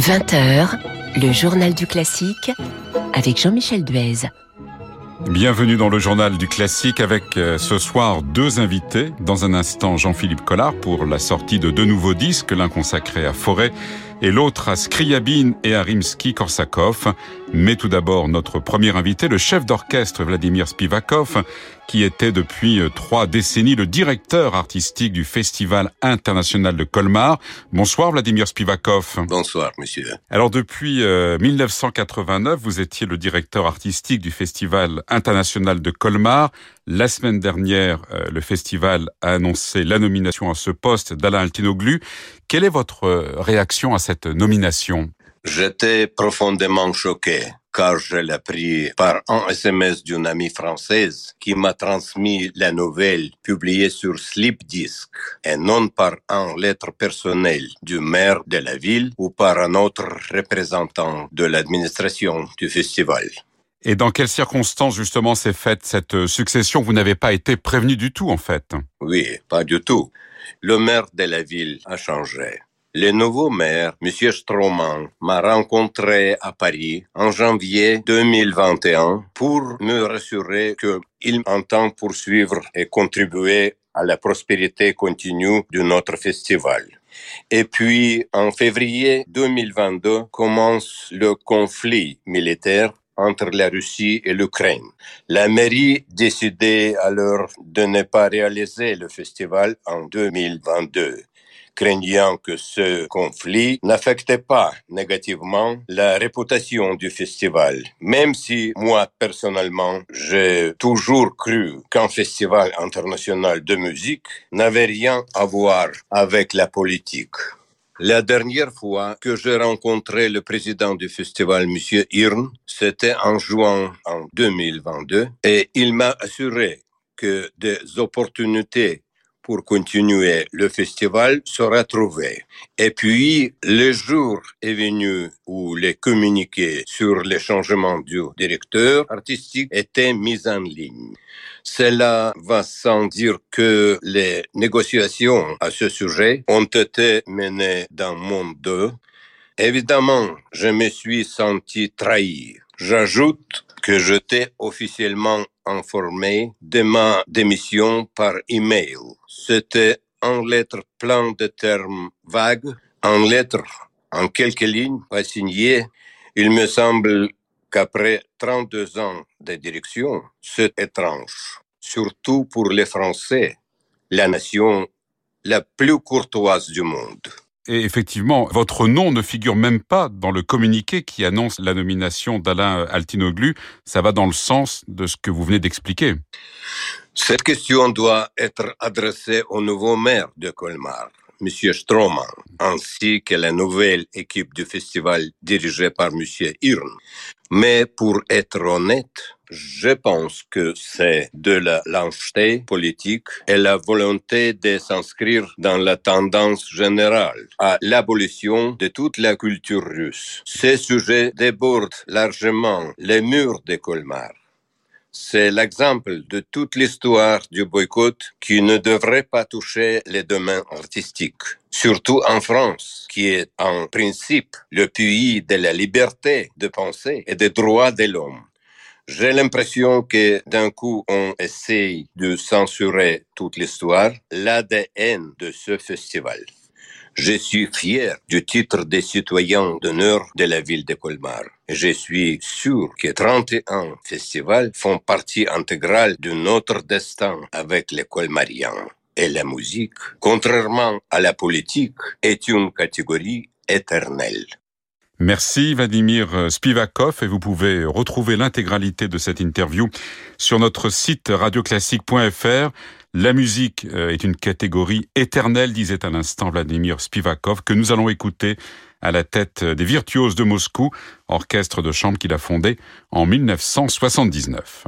20h, le journal du classique avec Jean-Michel Duez. Bienvenue dans le journal du classique avec euh, ce soir deux invités. Dans un instant, Jean-Philippe Collard pour la sortie de deux nouveaux disques, l'un consacré à Forêt et l'autre à Scriabine et à Rimsky-Korsakov. Mais tout d'abord, notre premier invité, le chef d'orchestre Vladimir Spivakov, qui était depuis euh, trois décennies le directeur artistique du Festival international de Colmar. Bonsoir Vladimir Spivakov. Bonsoir monsieur. Alors depuis 1989, euh, vous étiez le directeur artistique du Festival international de Colmar. La semaine dernière, euh, le festival a annoncé la nomination à ce poste d'Alain Altinoglu. Quelle est votre réaction à cette nomination? J'étais profondément choqué car je l'ai appris par un SMS d'une amie française qui m'a transmis la nouvelle publiée sur Slipdisc et non par un lettre personnelle du maire de la ville ou par un autre représentant de l'administration du festival. Et dans quelles circonstances justement s'est faite cette succession? Vous n'avez pas été prévenu du tout en fait? Oui, pas du tout. Le maire de la ville a changé. Le nouveau maire, M. Stroman, m'a rencontré à Paris en janvier 2021 pour me rassurer qu'il entend poursuivre et contribuer à la prospérité continue de notre festival. Et puis, en février 2022, commence le conflit militaire entre la Russie et l'Ukraine. La mairie décidait alors de ne pas réaliser le festival en 2022 craignant que ce conflit n'affectait pas négativement la réputation du festival, même si moi personnellement j'ai toujours cru qu'un festival international de musique n'avait rien à voir avec la politique. La dernière fois que j'ai rencontré le président du festival, M. Irn, c'était en juin en 2022, et il m'a assuré que des opportunités pour continuer le festival sera trouvé. Et puis, le jour est venu où les communiqués sur les changements du directeur artistique étaient mis en ligne. Cela va sans dire que les négociations à ce sujet ont été menées dans mon dos. Évidemment, je me suis senti trahi. J'ajoute que j'étais officiellement informé de ma démission par email. C'était en lettres plein de termes vagues, en lettres en quelques lignes, pas signées. Il me semble qu'après 32 ans de direction, c'est étrange, surtout pour les Français, la nation la plus courtoise du monde. Et effectivement, votre nom ne figure même pas dans le communiqué qui annonce la nomination d'Alain Altinoglu. Ça va dans le sens de ce que vous venez d'expliquer. Cette question doit être adressée au nouveau maire de Colmar, M. Stroman, ainsi que la nouvelle équipe du festival dirigée par M. Hirn. Mais pour être honnête, je pense que c'est de la lâcheté politique et la volonté de s'inscrire dans la tendance générale à l'abolition de toute la culture russe. Ces sujets débordent largement les murs de Colmar. C'est l'exemple de toute l'histoire du boycott qui ne devrait pas toucher les domaines artistiques, surtout en France, qui est en principe le pays de la liberté de penser et des droits de l'homme. J'ai l'impression que d'un coup on essaye de censurer toute l'histoire, l'ADN de ce festival. Je suis fier du titre des citoyens d'honneur de la ville de Colmar. Je suis sûr que 31 festivals font partie intégrale de notre destin avec les Colmariens. Et la musique, contrairement à la politique, est une catégorie éternelle. Merci Vladimir Spivakov et vous pouvez retrouver l'intégralité de cette interview sur notre site radioclassique.fr. La musique euh, est une catégorie éternelle, disait à l'instant Vladimir Spivakov, que nous allons écouter à la tête des Virtuoses de Moscou, orchestre de chambre qu'il a fondé en 1979.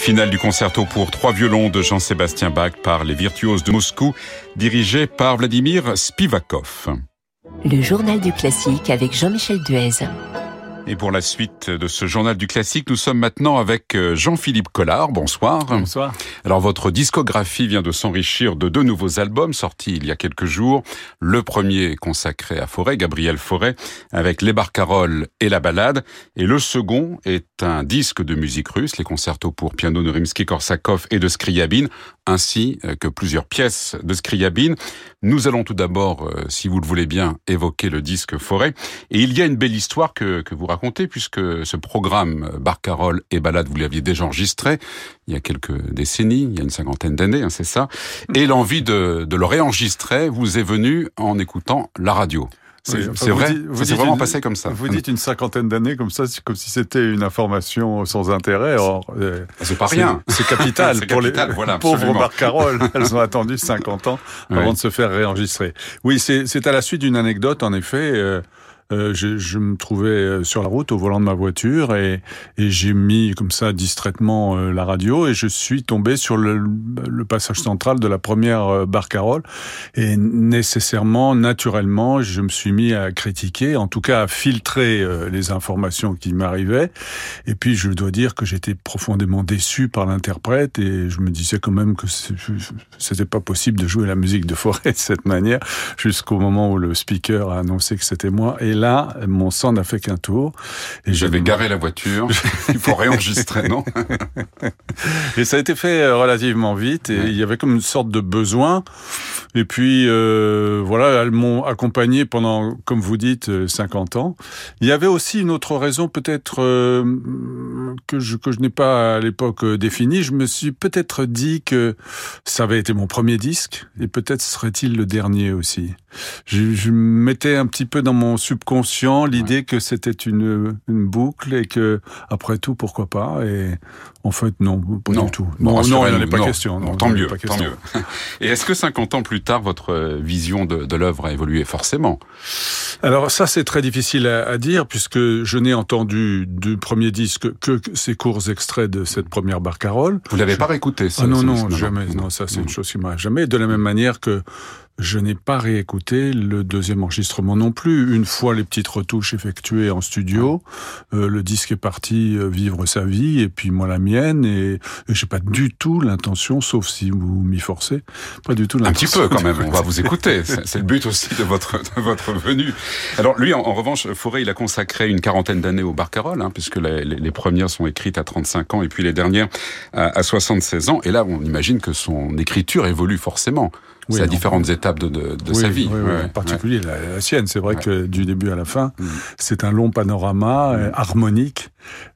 Le final du concerto pour trois violons de Jean-Sébastien Bach par les virtuoses de Moscou, dirigé par Vladimir Spivakov. Le journal du classique avec Jean-Michel Duez. Et pour la suite de ce journal du classique, nous sommes maintenant avec euh, Jean-Philippe Collard. Bonsoir. Bonsoir. Alors votre discographie vient de s'enrichir de deux nouveaux albums sortis il y a quelques jours. Le premier consacré à Forêt, Gabriel Forêt, avec les barcaroles et la balade. Et le second est un disque de musique russe, les concertos pour piano de Rimsky-Korsakov et de Scriabine, ainsi euh, que plusieurs pièces de Scriabine. Nous allons tout d'abord, euh, si vous le voulez bien, évoquer le disque Forêt. Et il y a une belle histoire que, que vous racontez puisque ce programme Barcarolle et Balade, vous l'aviez déjà enregistré il y a quelques décennies, il y a une cinquantaine d'années, hein, c'est ça. Et l'envie de, de le réenregistrer vous est venue en écoutant la radio. C'est vrai, c'est vraiment passé comme ça. Vous dites une cinquantaine d'années comme ça, comme si c'était une information sans intérêt. Euh, c'est pas rien. C'est capital pour les voilà, pauvres Barcarolle. Elles ont attendu 50 ans avant de se faire réenregistrer. Oui, c'est à la suite d'une anecdote, en effet. Euh, euh, je, je, me trouvais euh, sur la route au volant de ma voiture et, et j'ai mis comme ça distraitement euh, la radio et je suis tombé sur le, le passage central de la première barcarolle et nécessairement, naturellement, je me suis mis à critiquer, en tout cas à filtrer les informations qui m'arrivaient et puis je dois dire que j'étais profondément déçu par l'interprète et je me disais quand même que c'était pas possible de jouer la musique de Forêt de cette manière jusqu'au moment où le speaker a annoncé que c'était moi et là, mon sang n'a fait qu'un tour. Et J'avais garé la voiture. Il faut réenregistrer, non? Et ça a été fait euh, relativement vite. Et il y avait comme une sorte de besoin. Et puis, euh, voilà, elles m'ont accompagné pendant, comme vous dites, 50 euh, ans. Il y avait aussi une autre raison, peut-être euh, que je que je n'ai pas à l'époque définie. Je me suis peut-être dit que ça avait été mon premier disque, et peut-être serait-il le dernier aussi. Je, je mettais un petit peu dans mon subconscient conscient l'idée que c'était une, une, boucle et que après tout pourquoi pas et en fait non pas du tout. Non non, il n'en est pas question. Non, tant mieux tant mieux. Et est-ce que 50 ans plus tard votre vision de, de l'œuvre a évolué forcément? Alors ça c'est très difficile à, à, dire puisque je n'ai entendu du premier disque que ces courts extraits de cette première barcarolle vous l'avez pas réécouté ça, ah non non jamais. Non ça c'est une chose qui m'a jamais. De la même manière que je n'ai pas réécouté le deuxième enregistrement non plus. Une fois les petites retouches effectuées en studio, euh, le disque est parti euh, vivre sa vie et puis moi la mienne et, et j'ai pas du tout l'intention, sauf si vous m'y forcez, pas du tout l'intention. Un petit peu quand même. On va vous écouter. C'est le but aussi de votre de votre venue. Alors lui, en, en revanche, Forêt, il a consacré une quarantaine d'années au Barcarolle, hein, puisque les, les, les, premières sont écrites à 35 ans et puis les dernières à, à 76 ans. Et là, on imagine que son écriture évolue forcément oui, à différentes étapes de, de, de oui, sa vie. Oui, ouais, en particulier la, la, sienne. C'est vrai que du début à la fin, mmh. c'est un long panorama mmh. harmonique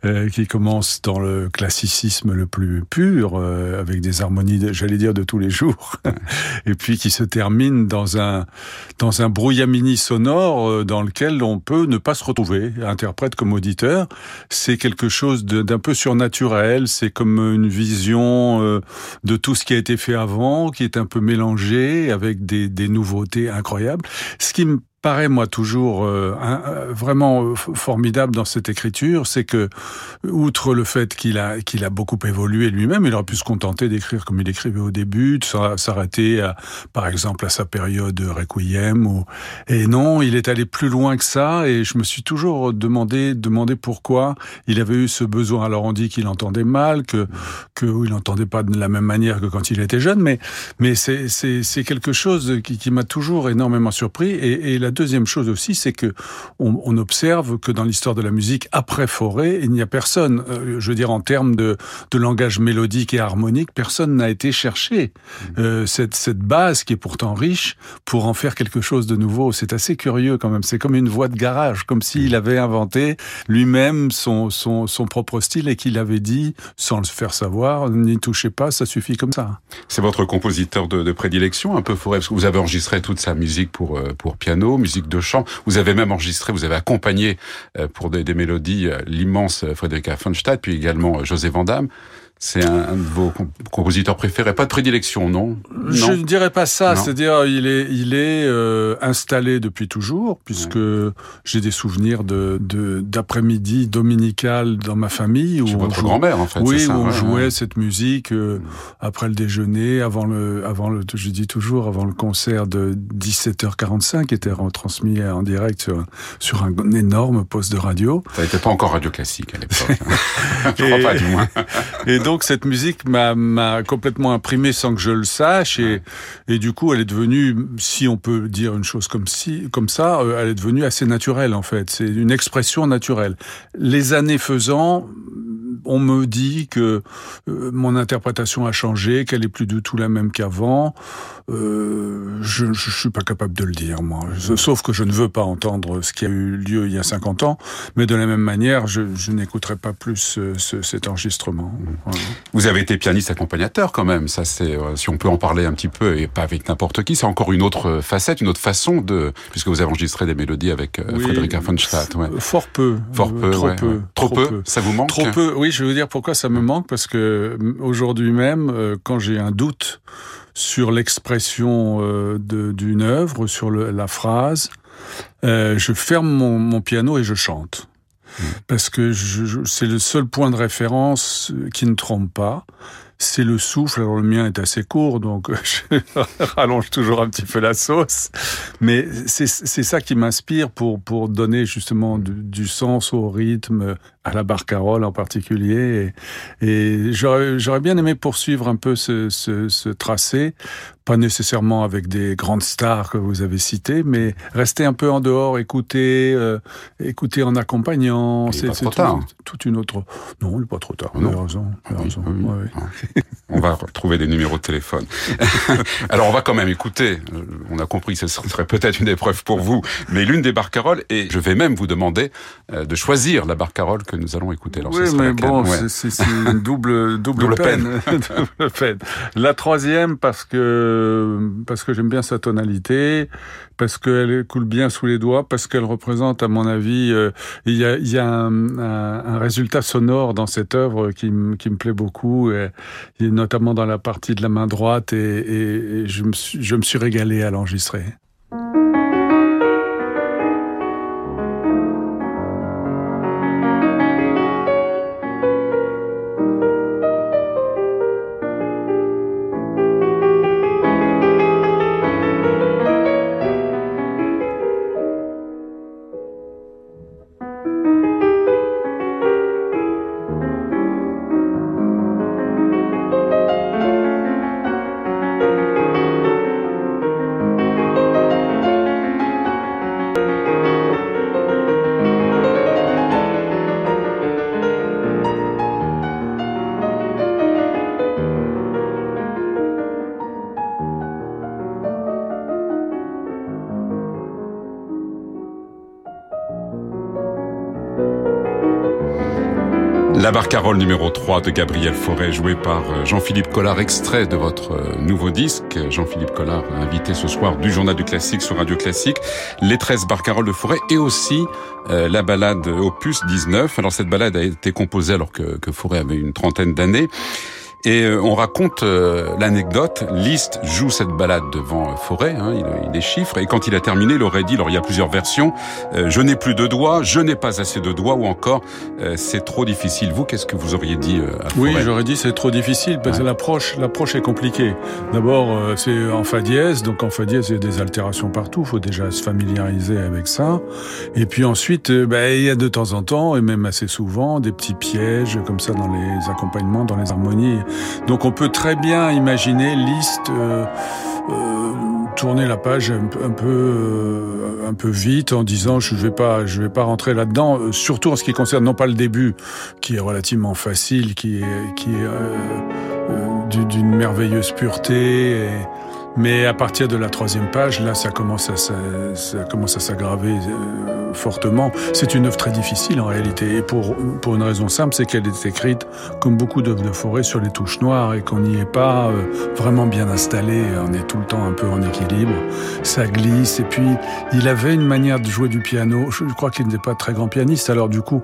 euh, qui commence dans le classicisme le plus pur, euh, avec des harmonies, j'allais dire, de tous les jours, et puis qui se termine dans un dans un brouillamini sonore euh, dans lequel on peut ne pas se retrouver, interprète comme auditeur. C'est quelque chose d'un peu surnaturel. C'est comme une vision euh, de tout ce qui a été fait avant, qui est un peu mélangé avec des, nouveautés incroyables. Paraît moi toujours euh, euh, vraiment euh, formidable dans cette écriture, c'est que outre le fait qu'il a qu'il a beaucoup évolué lui-même, il aurait pu se contenter d'écrire comme il écrivait au début, de s'arrêter par exemple à sa période Requiem ou et non, il est allé plus loin que ça et je me suis toujours demandé demandé pourquoi il avait eu ce besoin. Alors on dit qu'il entendait mal, que que il n'entendait pas de la même manière que quand il était jeune, mais mais c'est quelque chose qui, qui m'a toujours énormément surpris et, deuxième chose aussi, c'est que on, on, observe que dans l'histoire de la musique après Forêt, il n'y a personne, euh, je veux dire en termes de, de langage mélodique et harmonique, personne n'a été chercher mmh. euh, cette, cette base qui est pourtant riche pour en faire quelque chose de nouveau. C'est assez curieux quand même. C'est comme une voix de garage, comme s'il mmh. avait inventé lui-même son, son, son propre style et qu'il avait dit, sans le faire savoir, n'y touchez pas, ça suffit comme ça. C'est votre compositeur de, de prédilection, un peu Forêt, parce que vous avez enregistré toute sa musique pour, euh, pour piano, musique de chant. Vous avez même enregistré, vous avez accompagné euh, pour des, des mélodies euh, l'immense euh, Frédéric Affenstadt, puis également José Vandamme. C'est un, de vos compositeurs préférés. Pas de prédilection, non, Je ne dirais pas ça. C'est-à-dire, il est, il est euh, installé depuis toujours, puisque j'ai des souvenirs de d'après-midi dominical dans ma famille. Où votre grand-mère, en fait. Oui, où on jouait cette musique euh, après le déjeuner, avant le, avant le, je dis toujours, avant le concert de 17h45, qui était retransmis en direct sur, sur un énorme poste de radio. Ça n'était pas encore radio classique à l'époque. Hein. je crois pas, du moins. et donc, cette musique m'a complètement imprimé sans que je le sache et, et du coup elle est devenue, si on peut dire une chose comme si comme ça, euh, elle est devenue assez naturelle en fait. C'est une expression naturelle. Les années faisant, on me dit que euh, mon interprétation a changé, qu'elle est plus du tout la même qu'avant. Euh, je, je suis pas capable de le dire, moi. Sauf que je ne veux pas entendre ce qui a eu lieu il y a 50 ans, mais de la même manière, je, je n'écouterai pas plus euh, ce, cet enregistrement. Vous avez été pianiste accompagnateur quand même. Ça, c'est si on peut en parler un petit peu et pas avec n'importe qui, c'est encore une autre facette, une autre façon de, puisque vous avez enregistré des mélodies avec Frédéric Erfenstadt. Ouais. Fort peu. Fort peu. Trop peu. Trop, peu. Ça vous manque Trop peu. Oui, je vais vous dire pourquoi ça me manque parce que aujourd'hui même, quand j'ai un doute sur l'expression euh, d'une œuvre, sur le, la phrase, euh, je ferme mon, mon, piano et je chante. Mmh. Parce que c'est le seul point de référence qui ne trompe pas c'est le souffle. Alors le mien est assez court, donc je rallonge toujours un petit peu la sauce. Mais c'est ça qui m'inspire pour, pour donner justement du, du, sens au rythme, à la barcarolle en particulier. Et, et j'aurais bien aimé poursuivre un peu ce, ce, ce, tracé, pas nécessairement avec des grandes stars que vous avez citées, mais rester un peu en dehors, écouter, euh, écouter en accompagnant. C'est trop tard. Toute une autre. Non, il n'est pas trop tard. Vous avez raison. Raison. Oui, oui. On va trouver des numéros de téléphone. Alors on va quand même écouter. Euh, on a compris que ce serait peut-être une épreuve pour vous, mais l'une des barcarolles. Et je vais même vous demander euh, de choisir la barcarolle que nous allons écouter. Alors, oui, mais bon, c'est une double, double, peine. double peine. La troisième, parce que, parce que j'aime bien sa tonalité, parce qu'elle coule bien sous les doigts, parce qu'elle représente, à mon avis, euh, il y a, il y a un, un, résultat sonore dans cette œuvre qui, qui me plaît beaucoup, et, notamment dans la partie de la main droite, et, et, et je, me suis, je me suis régalé à l'enregistrer. Barcarolle numéro 3 de Gabriel Fauré, jouée par euh, Jean-Philippe Collard, extrait de votre euh, nouveau disque. Jean-Philippe Collard, invité ce soir du Journal du Classique sur Radio Classique. Les 13 barcarolles de Forêt et aussi euh, la balade Opus 19. Alors cette balade a été composée alors que, que Forêt avait une trentaine d'années. Et euh, on raconte euh, l'anecdote. Liszt joue cette balade devant euh, Forêt, hein, il, il, les chiffre, et quand il a terminé, il aurait dit, alors il y a plusieurs versions, je n'ai plus de doigts, je n'ai pas assez de doigts, ou encore, c'est trop difficile. Vous, qu'est-ce que vous auriez dit à Forêt Oui, j'aurais dit c'est trop difficile, parce que l'approche l'approche est compliquée. D'abord, c'est en fa dièse, donc en fa dièse, il y a des altérations partout, il faut déjà se familiariser avec ça. Et puis ensuite, ben, il y a de temps en temps, et même assez souvent, des petits pièges comme ça dans les accompagnements, dans les harmonies. Donc on peut très bien imaginer Liszt euh, euh, tourner la page un, peu euh, un peu vite en disant je vais pas je vais pas rentrer là-dedans surtout en ce qui concerne non pas le début qui est relativement facile qui est qui est d'une merveilleuse pureté et, Mais à partir de la troisième page, là, ça commence à, s'aggraver euh, fortement. C'est une œuvre très difficile en réalité, et pour, pour une raison simple, c'est qu'elle est écrite, comme beaucoup d'œuvres de forêt, sur les touches noires, et qu'on n'y est pas euh, vraiment bien installé, on est tout le temps un peu en équilibre, ça glisse, et puis il avait une manière de jouer du piano, je crois qu'il n'était pas très grand pianiste, alors du coup,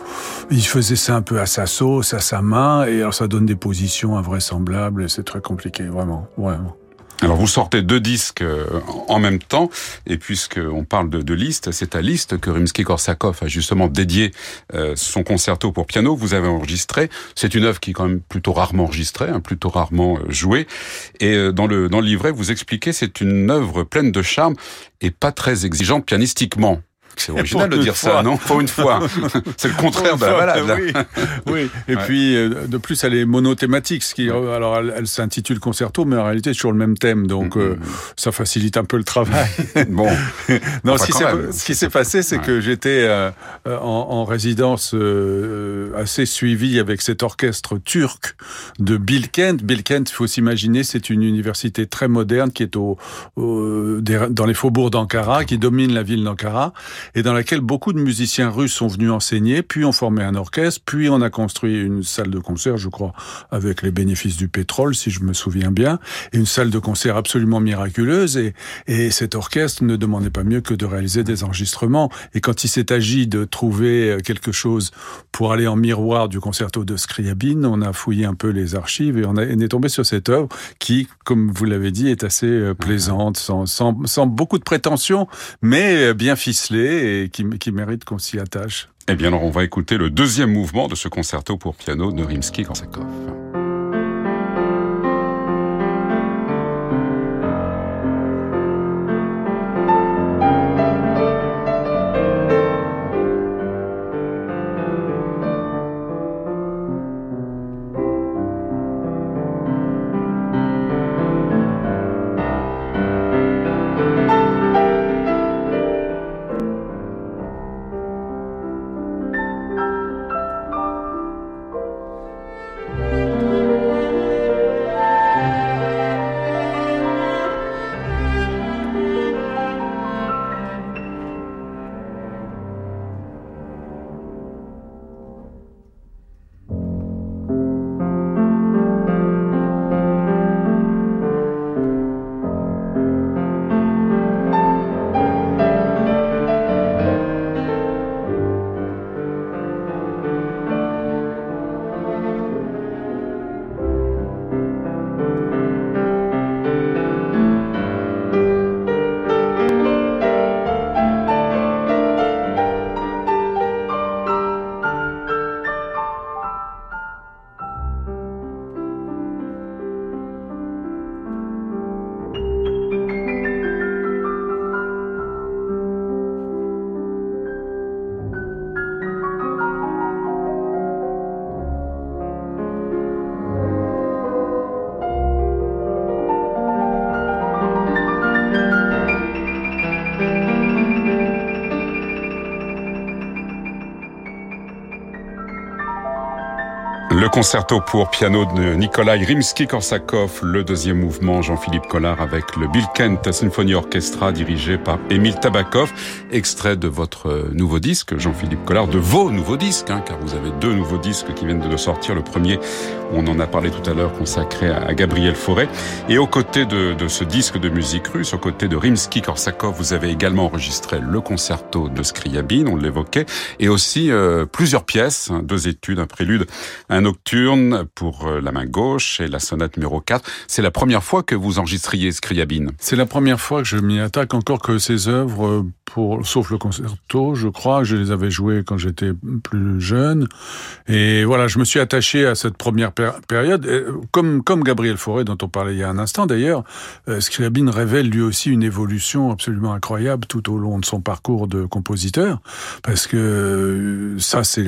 il faisait ça un peu à sa sauce, à sa main, et alors ça donne des positions invraisemblables, et c'est très compliqué, vraiment, vraiment. Alors vous sortez deux disques euh, en même temps, et puisqu'on parle de, de Liszt, c'est à Liszt que Rimsky-Korsakov a justement dédié euh, son concerto pour piano vous avez enregistré. C'est une œuvre qui est quand même plutôt rarement enregistrée, hein, plutôt rarement euh, jouée. Et dans le, dans le livret, vous expliquez c'est une œuvre pleine de charme et pas très exigeante pianistiquement. C'est original de dire ça, non? Pour une fois. c'est le contraire de la balade. Oui. oui. Et puis, euh, de plus, elle est monothématique. Ce qui, alors, elle, s'intitule concerto, mais en réalité, c'est toujours le même thème. Donc, mm, mm, euh, ça facilite un peu le travail. bon. non, ce, qui s'est passé, c'est que j'étais euh, en, en, résidence assez suivie avec cet orchestre turc de Bilkent. Bilkent, il faut s'imaginer, c'est une université très moderne qui est au, au dans les faubourgs d'Ankara, qui domine la ville d'Ankara et dans laquelle beaucoup de musiciens russes sont venus enseigner, puis ont formé un orchestre, puis on a construit une salle de concert, je crois, avec les bénéfices du pétrole, si je me souviens bien, et une salle de concert absolument miraculeuse. Et, et cet orchestre ne demandait pas mieux que de réaliser des enregistrements. Et quand il s'est agi de trouver quelque chose pour aller en miroir du concerto de Scriabine, on a fouillé un peu les archives et on, est tombé sur cette œuvre qui, comme vous l'avez dit, est assez euh, plaisante, sans, beaucoup de prétention, mais bien ficelée et qui, qui mérite qu'on s'y attache. Eh bien, alors on va écouter le deuxième mouvement de ce concerto pour piano de Rimsky-Korsakov. Concerto pour piano de Nikolai Rimsky-Korsakov, le deuxième mouvement, Jean-Philippe Collard avec le Bilkent Symphony Orchestra dirigé par Émile Tabakov, extrait de votre nouveau disque, Jean-Philippe Collard, de vos nouveaux disques, hein, car vous avez deux nouveaux disques qui viennent de sortir. Le premier, on en a parlé tout à l'heure, consacré à Gabriel Fauré. Et aux côtés de, de, ce disque de musique russe, aux côtés de Rimsky-Korsakov, vous avez également enregistré le concerto de Scriabine, on l'évoquait, et aussi euh, plusieurs pièces, hein, deux études, un prélude, un pour euh, la main gauche et la sonate numéro 4. C'est la première fois que vous enregistriez Scriabine C'est la première fois que je m'y attaque encore que ces œuvres, euh, pour, sauf le concerto, je crois, je les avais jouées quand j'étais plus jeune. Et voilà, je me suis attaché à cette première période. Comme, comme Gabriel Fauré, dont on parlait il y a un instant d'ailleurs, euh, Scriabine révèle lui aussi une évolution absolument incroyable tout au long de son parcours de compositeur. Parce que ça, c'est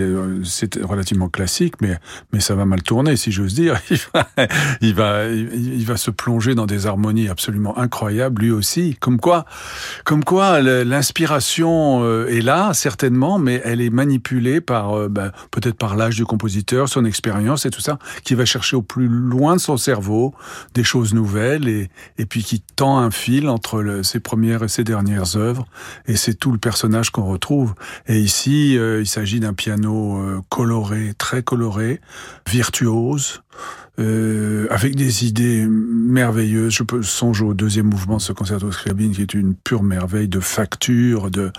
relativement classique, mais mais ça va mal tourner, si j'ose dire. Il va, il va, se plonger dans des harmonies absolument incroyables, lui aussi. Comme quoi, comme quoi, l'inspiration euh, est là, certainement, mais elle est manipulée par, euh, ben, peut-être par l'âge du compositeur, son expérience et tout ça, qui va chercher au plus loin de son cerveau des choses nouvelles et, et puis qui tend un fil entre ses premières et ses dernières œuvres. Et c'est tout le personnage qu'on retrouve. Et ici, euh, il s'agit d'un piano coloré, très coloré, virtuose, euh, avec des idées merveilleuses. Je peux songer au deuxième mouvement de ce concerto Scriabine qui est une pure merveille de facture, de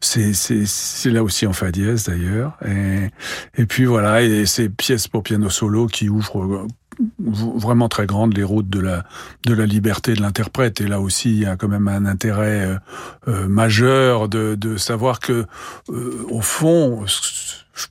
c'est là aussi en fa dièse d'ailleurs. Et, et puis voilà, et ces pièces pour piano solo qui ouvrent vraiment très grandes les routes de la de la liberté de l'interprète. Et là aussi il y a quand même un intérêt euh, euh majeur de, de savoir que euh, au fond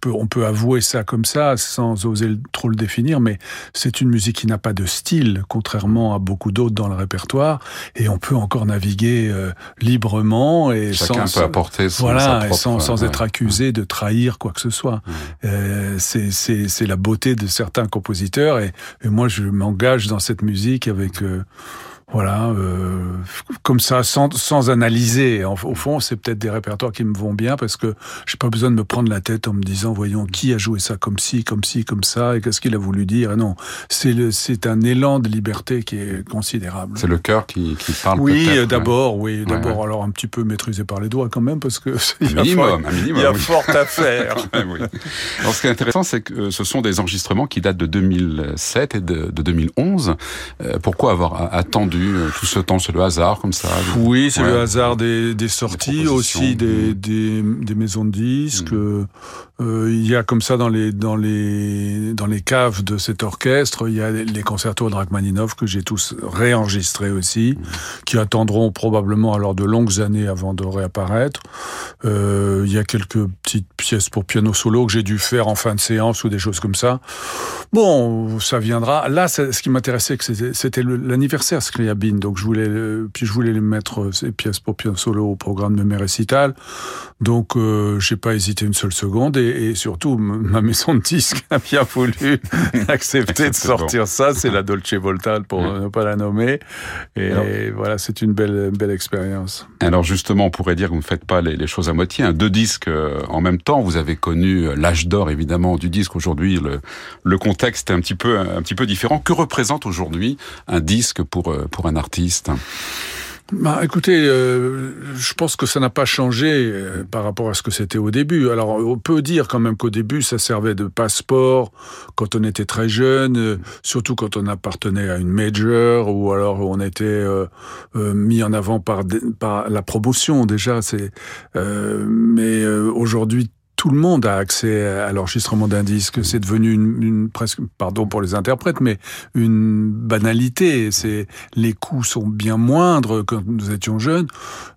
on peut avouer ça comme ça, sans oser trop le définir, mais c'est une musique qui n'a pas de style, contrairement à beaucoup d'autres dans le répertoire, et on peut encore naviguer euh, librement et Chacun sans, peut apporter son, voilà, sans, être accusé de trahir quoi que ce soit. Euh, c'est la beauté de certains compositeurs, et, moi je m'engage dans cette musique avec euh, voilà, euh, comme ça, sans, sans analyser. au fond, c'est peut-être des répertoires qui me vont bien parce que j'ai pas besoin de me prendre la tête en me disant, voyons, qui a joué ça comme ci, comme ci, comme ça, et qu'est-ce qu'il a voulu dire. Non, c'est c'est un élan de liberté qui est considérable. C'est le cœur qui, qui parle. Oui, d'abord, oui, d'abord. Alors un petit peu maîtrisé par les doigts quand même parce que il y a, minimum, fort, minimum, il y a fort à faire. oui. Alors ce qui est intéressant, c'est que ce sont des enregistrements qui datent de 2007 et de, de 2011. Euh, pourquoi avoir attendu euh, tout ce temps C'est le hasard comme ça Oui, c'est le hasard des, des sorties, aussi des, maisons de disques. Mm. Euh, il y a comme ça dans les dans les dans les caves de cet orchestre, il y a les concertos de Rachmaninov que j'ai tous réenregistrés aussi, mm. qui attendront probablement alors de longues années avant de réapparaître. Euh, il y a quelques petites pièces pour piano solo que j'ai dû faire en fin de séance ou des choses comme ça. Bon, ça viendra. Là, ce qui m'intéressait, c'était l'anniversaire Scriabine, donc je voulais puis je voulais mettre euh, ces pièces pour piano solo au programme de mes récitals. Donc, j'ai pas hésité une seule seconde et et, surtout ma maison de disques a bien voulu accepter de sortir ça. C'est la Dolce Volta pour ne pas la nommer. Et, voilà, c'est une belle, belle expérience. Alors justement, on pourrait dire que vous ne faites pas les, choses à moitié. Hein. Deux disques euh, en même temps. Vous avez connu euh, l'âge d'or évidemment du disque. Aujourd'hui, le, le contexte est un petit peu, un petit peu différent. Que représente aujourd'hui un disque pour, euh, pour un artiste? Bah, écoutez, euh, je pense que ça n'a pas changé euh, par rapport à ce que c'était au début. Alors, on peut dire quand même qu'au début, ça servait de passeport quand on était très jeune, euh, surtout quand on appartenait à une major ou alors on était mis en avant par, par la promotion déjà. C'est, mais aujourd'hui, tout le monde a accès à l'enregistrement d'un disque. C'est devenu une, une, presque, pardon pour les interprètes, mais une banalité. C'est les coûts sont bien moindres quand nous étions jeunes.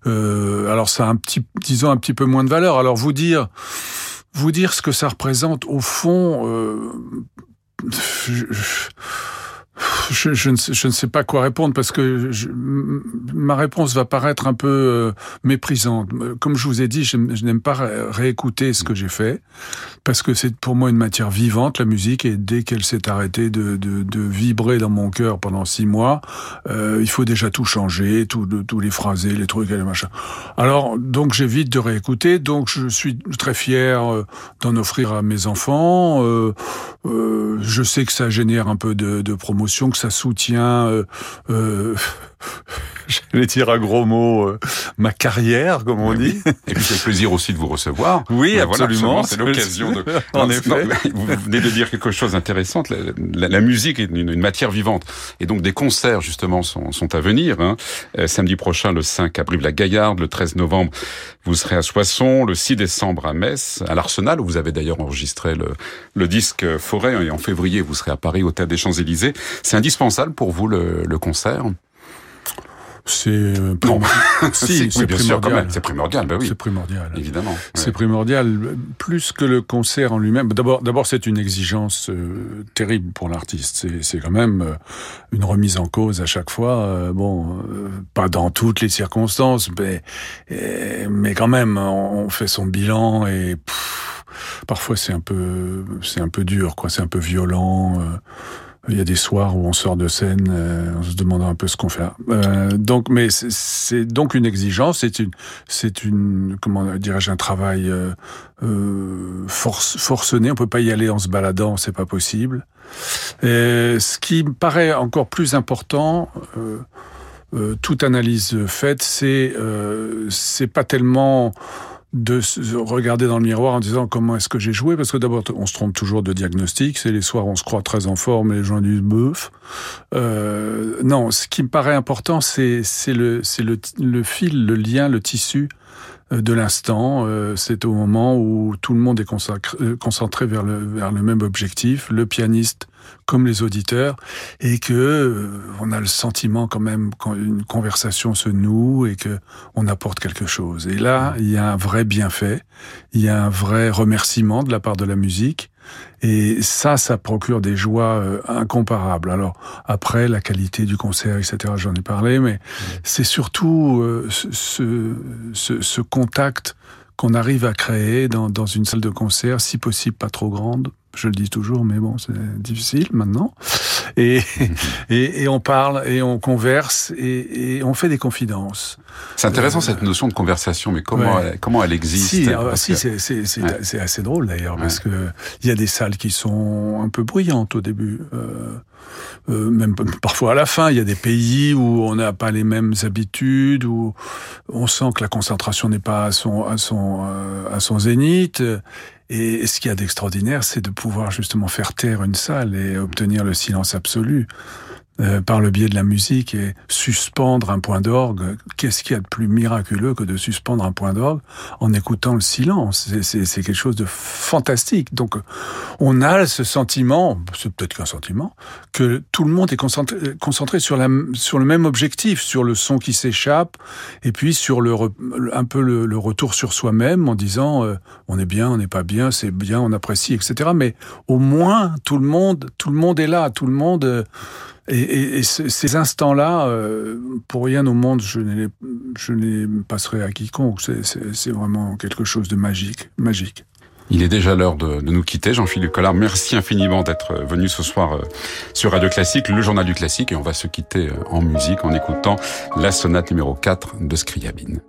Euh, alors ça a un petit, disons un petit peu moins de valeur. Alors vous dire, vous dire ce que ça représente au fond. Euh, je, je, je, ne sais, je, ne sais, pas quoi répondre parce que ma réponse va paraître un peu euh, méprisante. Comme je vous ai dit, je, n'aime pas réécouter ce que j'ai fait parce que c'est pour moi une matière vivante, la musique, et dès qu'elle s'est arrêtée de, de, de, vibrer dans mon cœur pendant six mois, euh, il faut déjà tout changer, tous les phraser, les trucs et les machins. Alors, donc j'évite de réécouter, donc je suis très fier euh, d'en offrir à mes enfants. Je sais que ça génère un peu de, de promotion, que ça soutient, euh, euh, j'allais dire un gros mot, euh, ma carrière, comme on dit. Et puis c'est le plaisir aussi de vous recevoir. Oui, absolument. c'est l'occasion de. en effet. vous venez de dire quelque chose d'intéressant. La, la, musique est une, une, matière vivante, et donc des concerts justement sont, sont à venir. Hein. Euh, samedi prochain, le 5 à Brive-la-Gaillarde, le 13 novembre, vous serez à Soissons, le 6 décembre à Metz, à l'Arsenal où vous avez d'ailleurs enregistré le, le disque Forêt, et en février vous serez à Paris au Théâtre des Champs-Élysées. C'est indispensable pour vous le, le concert? C'est euh, si, c'est bien sûr quand même. C'est primordial, bah oui. C'est primordial, évidemment. C'est primordial plus que le concert en lui-même. D'abord, d'abord, c'est une exigence euh, terrible pour l'artiste. C'est quand même euh, une remise en cause à chaque fois. bon, pas dans toutes les circonstances, mais mais quand même, on, fait son bilan et parfois c'est un peu, c'est un peu dur, quoi. C'est un peu violent. Euh, il y a des soirs où on sort de scène euh, en se demandant un peu ce qu'on fait. Euh, donc, mais c'est donc une exigence, c'est une, c'est une, comment dirais-je, un travail euh, euh, force, forcené. On peut pas y aller en se baladant, c'est pas possible. Ce qui me paraît encore plus important. Euh, toute analyse faite, c'est c'est pas tellement de se regarder dans le miroir en disant comment est-ce que j'ai joué parce que d'abord on se trompe toujours de diagnostic c'est les soirs on se croit très en forme et les gens disent boeuf euh, non ce qui me paraît important c'est c'est le c'est le, le fil le lien le tissu de l'instant. Euh, c'est au moment où tout le monde est euh, concentré vers le, vers le même objectif, le pianiste comme les auditeurs, et que on a le sentiment quand même qu'une conversation se noue et que on apporte quelque chose. Et là, il y a un vrai bienfait, il y a un vrai remerciement de la part de la musique, et ça, ça procure des joies euh, incomparables. Alors après, la qualité du concert, etc., j'en ai parlé, mais c'est surtout euh, ce, ce, ce, contact qu'on arrive à créer dans, dans une salle de concert, si possible pas trop grande, je le dis toujours, mais bon, c'est difficile maintenant. Et, et, et, on parle et on converse et, et on fait des confidences. C'est intéressant euh, cette notion de conversation, mais comment, ouais. elle, comment elle existe Si, ah, si c'est ouais. assez drôle d'ailleurs, parce que il y a des salles qui sont un peu bruyantes au début. Euh, euh, même parfois à la fin, il y a des pays où on n'a pas les mêmes habitudes, où on sent que la concentration n'est pas à son, à son, euh, à son zénith. Et ce qu'il y a d'extraordinaire, c'est de pouvoir justement faire taire une salle et obtenir le silence absolu. Euh, par le biais de la musique et suspendre un point d'orgue. Qu'est-ce qu'il y a de plus miraculeux que de suspendre un point d'orgue en écoutant le silence? C'est quelque chose de fantastique. Donc on a ce sentiment, c'est peut-être qu'un sentiment, que tout le monde est concentré, concentré sur, la, sur le même objectif, sur le son qui s'échappe, et puis sur le, un peu le, le retour sur soi-même en disant euh, on est bien, on n'est pas bien, c'est bien, on apprécie, etc. Mais au moins tout le monde, tout le monde est là, tout le monde euh, et, et, et ces instants-là, euh, pour rien au monde, je ne les, je les passerai à quiconque. C'est vraiment quelque chose de magique, magique. Il est déjà l'heure de, de, nous quitter. Jean-Philippe Collard, merci infiniment d'être venu ce soir euh, sur Radio Classique, le journal du classique, et on va se quitter euh, en musique en écoutant la sonate numéro 4 de Scriabine.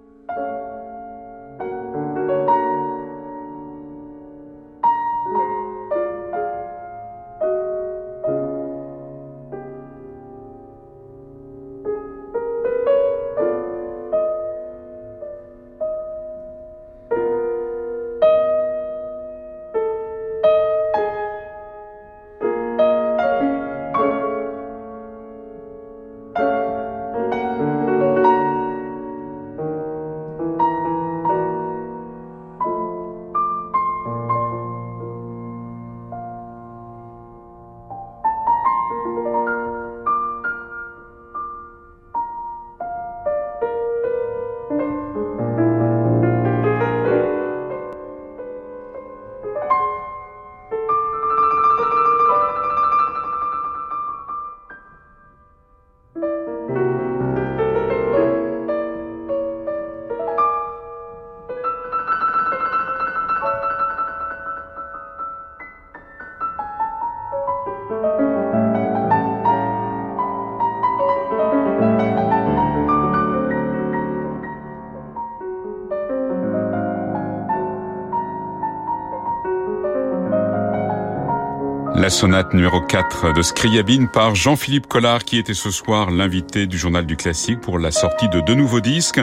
La sonate numéro 4 de Scriabine par Jean-Philippe Collard qui était ce soir l'invité du journal du classique pour la sortie de deux nouveaux disques.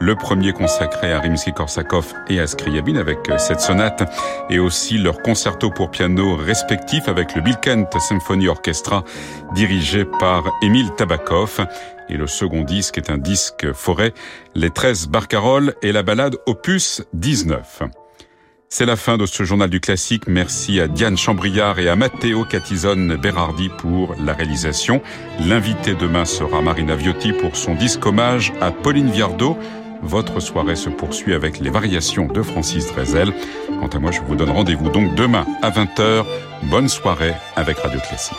Le premier consacré à Rimsky-Korsakov et à Scriabine avec cette sonate et aussi leur concerto pour piano respectif avec le Bilkent Symphony Orchestra dirigé par Émile Tabakov. Et le second disque est un disque forêt, les 13 barcaroles et la balade opus 19. C'est la fin de ce journal du classique. Merci à Diane Chambriard et à Matteo Catizone Berardi pour la réalisation. L'invité demain sera Marina Viotti pour son disque hommage à Pauline Viardot. Votre soirée se poursuit avec les variations de Francis Drezel. Quant à moi, je vous donne rendez-vous donc demain à 20h. Bonne soirée avec Radio Classique.